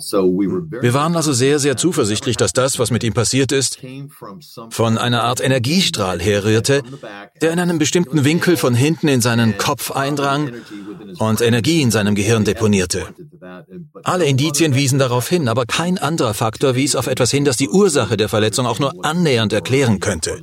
Wir waren also sehr, sehr zuversichtlich, dass das, was mit ihm passiert ist, von einer Art Energiestrahl herrührte, der in einem bestimmten Winkel von hinten in seinen Kopf eindrang und Energie in seinem Gehirn deponierte. Alle Indizien wiesen darauf hin, aber kein anderer Faktor wies auf etwas hin, das die Ursache der Verletzung auch nur annähernd erklären könnte.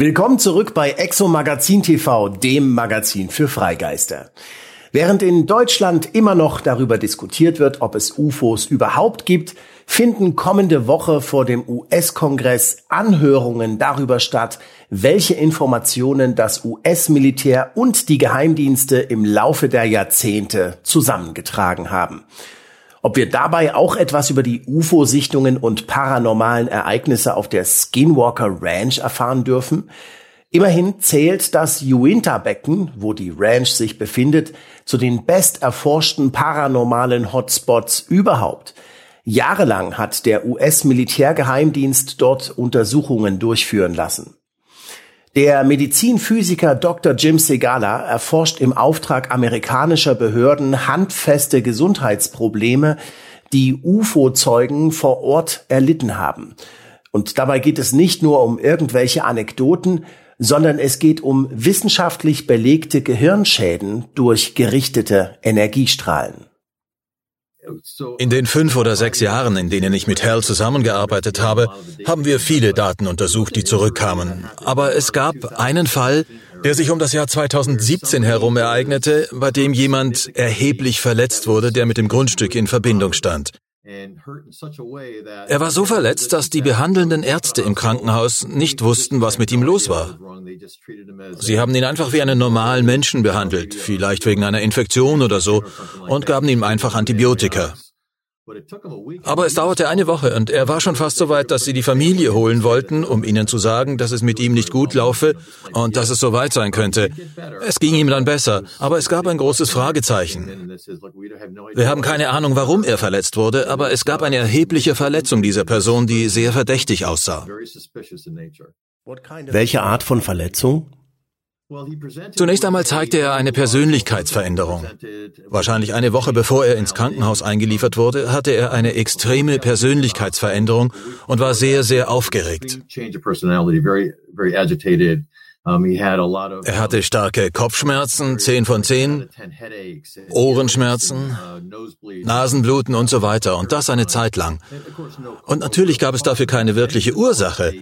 Willkommen zurück bei Exo Magazin TV, dem Magazin für Freigeister. Während in Deutschland immer noch darüber diskutiert wird, ob es UFOs überhaupt gibt, finden kommende Woche vor dem US-Kongress Anhörungen darüber statt, welche Informationen das US-Militär und die Geheimdienste im Laufe der Jahrzehnte zusammengetragen haben. Ob wir dabei auch etwas über die UFO-Sichtungen und paranormalen Ereignisse auf der Skinwalker Ranch erfahren dürfen? Immerhin zählt das Uinta-Becken, wo die Ranch sich befindet, zu den best erforschten paranormalen Hotspots überhaupt. Jahrelang hat der US-Militärgeheimdienst dort Untersuchungen durchführen lassen. Der Medizinphysiker Dr. Jim Segala erforscht im Auftrag amerikanischer Behörden handfeste Gesundheitsprobleme, die UFO-Zeugen vor Ort erlitten haben. Und dabei geht es nicht nur um irgendwelche Anekdoten, sondern es geht um wissenschaftlich belegte Gehirnschäden durch gerichtete Energiestrahlen. In den fünf oder sechs Jahren, in denen ich mit Hell zusammengearbeitet habe, haben wir viele Daten untersucht, die zurückkamen. Aber es gab einen Fall, der sich um das Jahr 2017 herum ereignete, bei dem jemand erheblich verletzt wurde, der mit dem Grundstück in Verbindung stand. Er war so verletzt, dass die behandelnden Ärzte im Krankenhaus nicht wussten, was mit ihm los war. Sie haben ihn einfach wie einen normalen Menschen behandelt, vielleicht wegen einer Infektion oder so, und gaben ihm einfach Antibiotika. Aber es dauerte eine Woche und er war schon fast so weit, dass sie die Familie holen wollten, um ihnen zu sagen, dass es mit ihm nicht gut laufe und dass es so weit sein könnte. Es ging ihm dann besser, aber es gab ein großes Fragezeichen. Wir haben keine Ahnung, warum er verletzt wurde, aber es gab eine erhebliche Verletzung dieser Person, die sehr verdächtig aussah. Welche Art von Verletzung? Zunächst einmal zeigte er eine Persönlichkeitsveränderung. Wahrscheinlich eine Woche bevor er ins Krankenhaus eingeliefert wurde, hatte er eine extreme Persönlichkeitsveränderung und war sehr, sehr aufgeregt. Er hatte starke Kopfschmerzen, 10 von 10, Ohrenschmerzen, Nasenbluten und so weiter und das eine Zeit lang. Und natürlich gab es dafür keine wirkliche Ursache.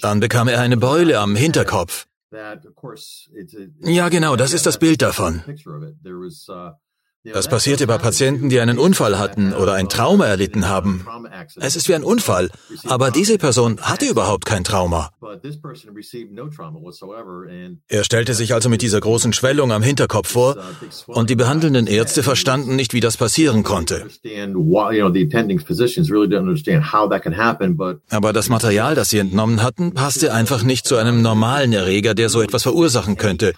Dann bekam er eine Beule am Hinterkopf. Ja, genau, das ist das Bild davon. Das passierte bei Patienten, die einen Unfall hatten oder ein Trauma erlitten haben. Es ist wie ein Unfall, aber diese Person hatte überhaupt kein Trauma. Er stellte sich also mit dieser großen Schwellung am Hinterkopf vor und die behandelnden Ärzte verstanden nicht, wie das passieren konnte. Aber das Material, das sie entnommen hatten, passte einfach nicht zu einem normalen Erreger, der so etwas verursachen könnte,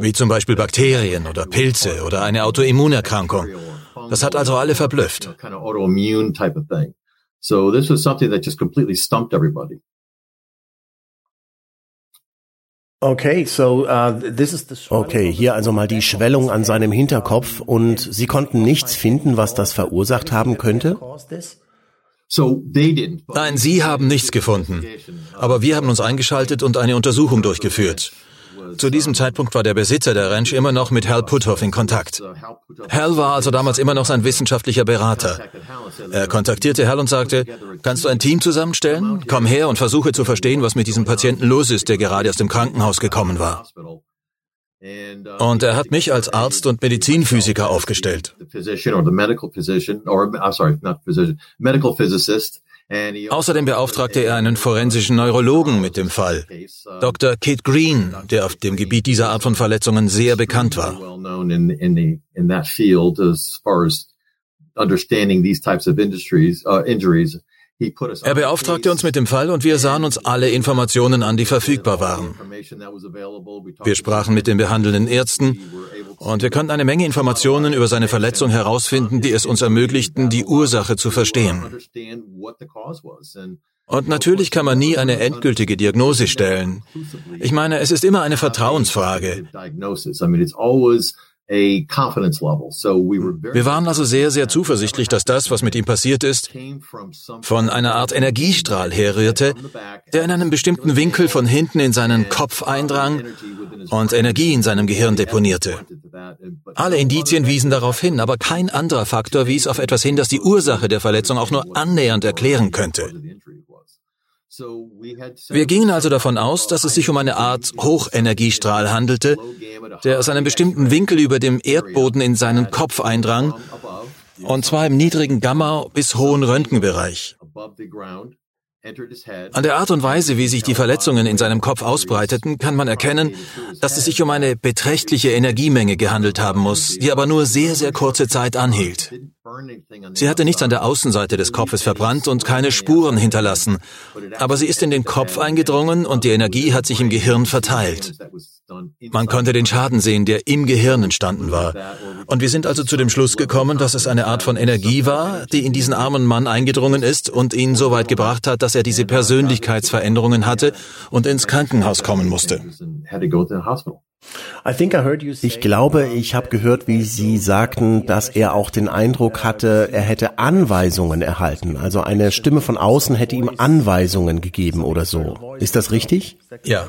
wie zum Beispiel Bakterien oder Pilze oder eine Autoimmunerkrankung. Das hat also alle verblüfft. So this was something that just completely stumped everybody. Okay, so, uh, this is the okay, hier also mal die Schwellung an seinem Hinterkopf und Sie konnten nichts finden, was das verursacht haben könnte? Nein, Sie haben nichts gefunden. Aber wir haben uns eingeschaltet und eine Untersuchung durchgeführt. Zu diesem Zeitpunkt war der Besitzer der Ranch immer noch mit Hal Puthoff in Kontakt. Hal war also damals immer noch sein wissenschaftlicher Berater. Er kontaktierte Hal und sagte, kannst du ein Team zusammenstellen? Komm her und versuche zu verstehen, was mit diesem Patienten los ist, der gerade aus dem Krankenhaus gekommen war. Und er hat mich als Arzt und Medizinphysiker aufgestellt. Außerdem beauftragte er einen forensischen Neurologen mit dem Fall, Dr. Kit Green, der auf dem Gebiet dieser Art von Verletzungen sehr bekannt war. understanding these types of industries, uh, injuries Er beauftragte uns mit dem Fall und wir sahen uns alle Informationen an, die verfügbar waren. Wir sprachen mit den behandelnden Ärzten und wir konnten eine Menge Informationen über seine Verletzung herausfinden, die es uns ermöglichten, die Ursache zu verstehen. Und natürlich kann man nie eine endgültige Diagnose stellen. Ich meine, es ist immer eine Vertrauensfrage. Wir waren also sehr, sehr zuversichtlich, dass das, was mit ihm passiert ist, von einer Art Energiestrahl herrührte, der in einem bestimmten Winkel von hinten in seinen Kopf eindrang und Energie in seinem Gehirn deponierte. Alle Indizien wiesen darauf hin, aber kein anderer Faktor wies auf etwas hin, das die Ursache der Verletzung auch nur annähernd erklären könnte. Wir gingen also davon aus, dass es sich um eine Art Hochenergiestrahl handelte, der aus einem bestimmten Winkel über dem Erdboden in seinen Kopf eindrang, und zwar im niedrigen Gamma bis hohen Röntgenbereich. An der Art und Weise, wie sich die Verletzungen in seinem Kopf ausbreiteten, kann man erkennen, dass es sich um eine beträchtliche Energiemenge gehandelt haben muss, die aber nur sehr, sehr kurze Zeit anhielt. Sie hatte nichts an der Außenseite des Kopfes verbrannt und keine Spuren hinterlassen, aber sie ist in den Kopf eingedrungen und die Energie hat sich im Gehirn verteilt. Man konnte den Schaden sehen, der im Gehirn entstanden war. Und wir sind also zu dem Schluss gekommen, dass es eine Art von Energie war, die in diesen armen Mann eingedrungen ist und ihn so weit gebracht hat, dass er diese Persönlichkeitsveränderungen hatte und ins Krankenhaus kommen musste. Ich glaube, ich habe gehört, wie Sie sagten, dass er auch den Eindruck hatte, er hätte Anweisungen erhalten. Also eine Stimme von außen hätte ihm Anweisungen gegeben oder so. Ist das richtig? Ja.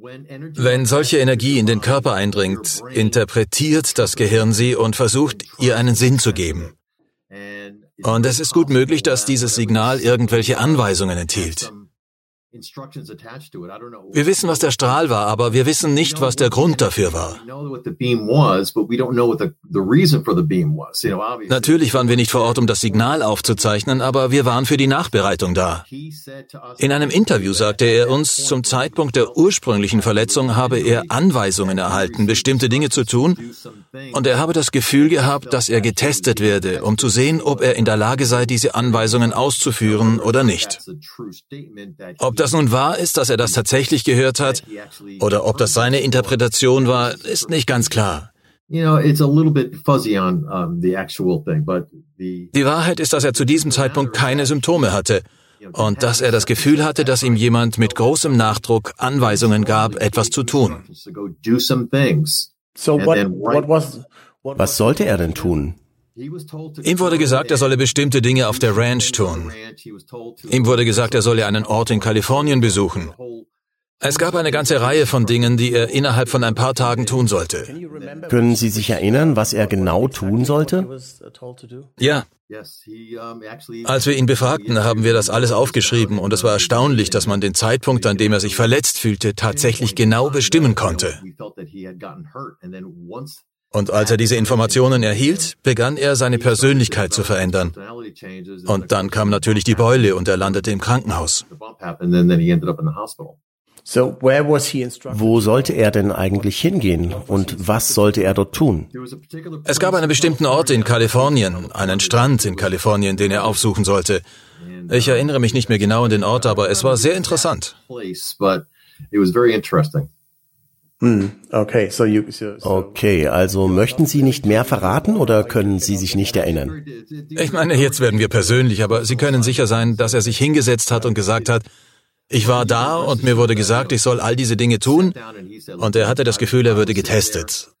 Wenn solche Energie in den Körper eindringt, interpretiert das Gehirn sie und versucht, ihr einen Sinn zu geben. Und es ist gut möglich, dass dieses Signal irgendwelche Anweisungen enthielt. Wir wissen, was der Strahl war, aber wir wissen nicht, was der Grund dafür war. Natürlich waren wir nicht vor Ort, um das Signal aufzuzeichnen, aber wir waren für die Nachbereitung da. In einem Interview sagte er uns, zum Zeitpunkt der ursprünglichen Verletzung habe er Anweisungen erhalten, bestimmte Dinge zu tun, und er habe das Gefühl gehabt, dass er getestet werde, um zu sehen, ob er in der Lage sei, diese Anweisungen auszuführen oder nicht. Ob das nun wahr ist, dass er das tatsächlich gehört hat, oder ob das seine Interpretation war, ist nicht ganz klar. Die Wahrheit ist, dass er zu diesem Zeitpunkt keine Symptome hatte und dass er das Gefühl hatte, dass ihm jemand mit großem Nachdruck Anweisungen gab, etwas zu tun. Was sollte er denn tun? Ihm wurde gesagt, er solle bestimmte Dinge auf der Ranch tun. Ihm wurde gesagt, er solle einen Ort in Kalifornien besuchen. Es gab eine ganze Reihe von Dingen, die er innerhalb von ein paar Tagen tun sollte. Können Sie sich erinnern, was er genau tun sollte? Ja. Als wir ihn befragten, haben wir das alles aufgeschrieben und es war erstaunlich, dass man den Zeitpunkt, an dem er sich verletzt fühlte, tatsächlich genau bestimmen konnte. Und als er diese Informationen erhielt, begann er seine Persönlichkeit zu verändern. Und dann kam natürlich die Beule und er landete im Krankenhaus. Wo sollte er denn eigentlich hingehen und was sollte er dort tun? Es gab einen bestimmten Ort in Kalifornien, einen Strand in Kalifornien, den er aufsuchen sollte. Ich erinnere mich nicht mehr genau an den Ort, aber es war sehr interessant. Hm, okay, so you, so, so. okay, also möchten Sie nicht mehr verraten oder können Sie sich nicht erinnern? Ich meine, jetzt werden wir persönlich, aber Sie können sicher sein, dass er sich hingesetzt hat und gesagt hat, ich war da und mir wurde gesagt, ich soll all diese Dinge tun und er hatte das Gefühl, er würde getestet.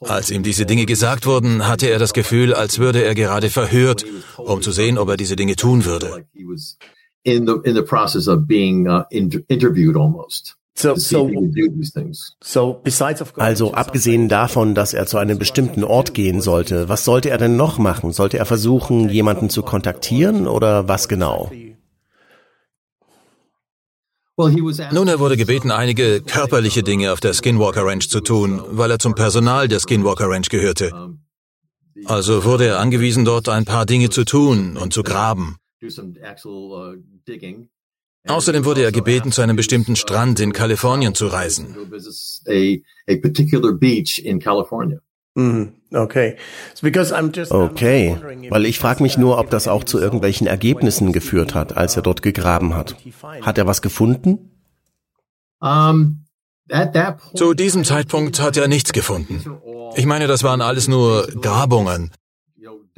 Als ihm diese Dinge gesagt wurden, hatte er das Gefühl, als würde er gerade verhört, um zu sehen, ob er diese Dinge tun würde. In the, in the process of being uh, interviewed almost. Also abgesehen davon, dass er zu einem bestimmten Ort gehen sollte, was sollte er denn noch machen? Sollte er versuchen, jemanden zu kontaktieren oder was genau? Nun, er wurde gebeten, einige körperliche Dinge auf der Skinwalker Ranch zu tun, weil er zum Personal der Skinwalker Ranch gehörte. Also wurde er angewiesen, dort ein paar Dinge zu tun und zu graben. Außerdem wurde er gebeten, zu einem bestimmten Strand in Kalifornien zu reisen. Mhm. Okay. Okay, weil ich frage mich nur, ob das auch zu irgendwelchen Ergebnissen geführt hat, als er dort gegraben hat. Hat er was gefunden? Zu diesem Zeitpunkt hat er nichts gefunden. Ich meine, das waren alles nur Grabungen.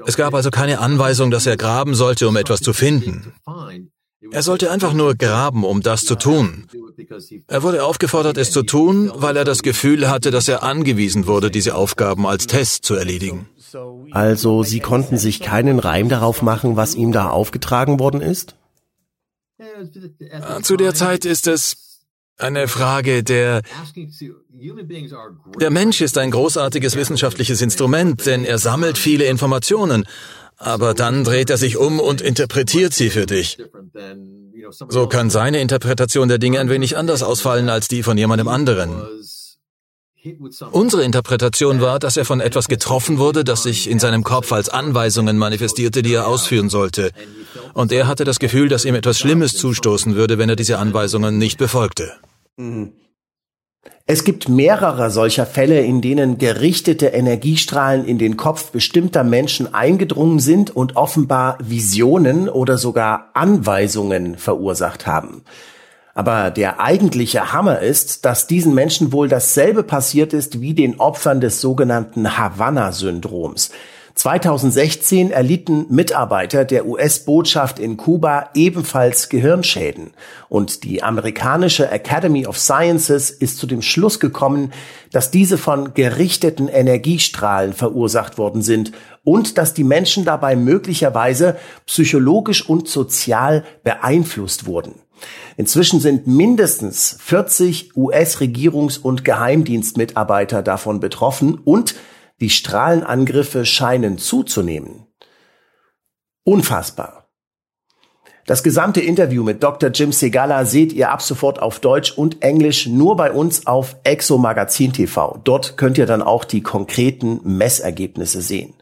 Es gab also keine Anweisung, dass er graben sollte, um etwas zu finden. Er sollte einfach nur graben, um das zu tun. Er wurde aufgefordert, es zu tun, weil er das Gefühl hatte, dass er angewiesen wurde, diese Aufgaben als Test zu erledigen. Also Sie konnten sich keinen Reim darauf machen, was ihm da aufgetragen worden ist? Zu der Zeit ist es eine Frage der... Der Mensch ist ein großartiges wissenschaftliches Instrument, denn er sammelt viele Informationen, aber dann dreht er sich um und interpretiert sie für dich. So kann seine Interpretation der Dinge ein wenig anders ausfallen als die von jemandem anderen. Unsere Interpretation war, dass er von etwas getroffen wurde, das sich in seinem Kopf als Anweisungen manifestierte, die er ausführen sollte. Und er hatte das Gefühl, dass ihm etwas Schlimmes zustoßen würde, wenn er diese Anweisungen nicht befolgte. Mhm. Es gibt mehrere solcher Fälle, in denen gerichtete Energiestrahlen in den Kopf bestimmter Menschen eingedrungen sind und offenbar Visionen oder sogar Anweisungen verursacht haben. Aber der eigentliche Hammer ist, dass diesen Menschen wohl dasselbe passiert ist wie den Opfern des sogenannten Havanna-Syndroms. 2016 erlitten Mitarbeiter der US-Botschaft in Kuba ebenfalls Gehirnschäden. Und die amerikanische Academy of Sciences ist zu dem Schluss gekommen, dass diese von gerichteten Energiestrahlen verursacht worden sind und dass die Menschen dabei möglicherweise psychologisch und sozial beeinflusst wurden. Inzwischen sind mindestens 40 US-Regierungs- und Geheimdienstmitarbeiter davon betroffen und die Strahlenangriffe scheinen zuzunehmen. Unfassbar. Das gesamte Interview mit Dr. Jim Segala seht ihr ab sofort auf Deutsch und Englisch nur bei uns auf Exo Magazin TV. Dort könnt ihr dann auch die konkreten Messergebnisse sehen.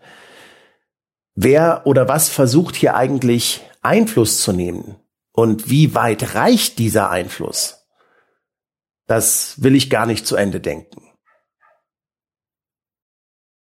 Wer oder was versucht hier eigentlich Einfluss zu nehmen? Und wie weit reicht dieser Einfluss? Das will ich gar nicht zu Ende denken.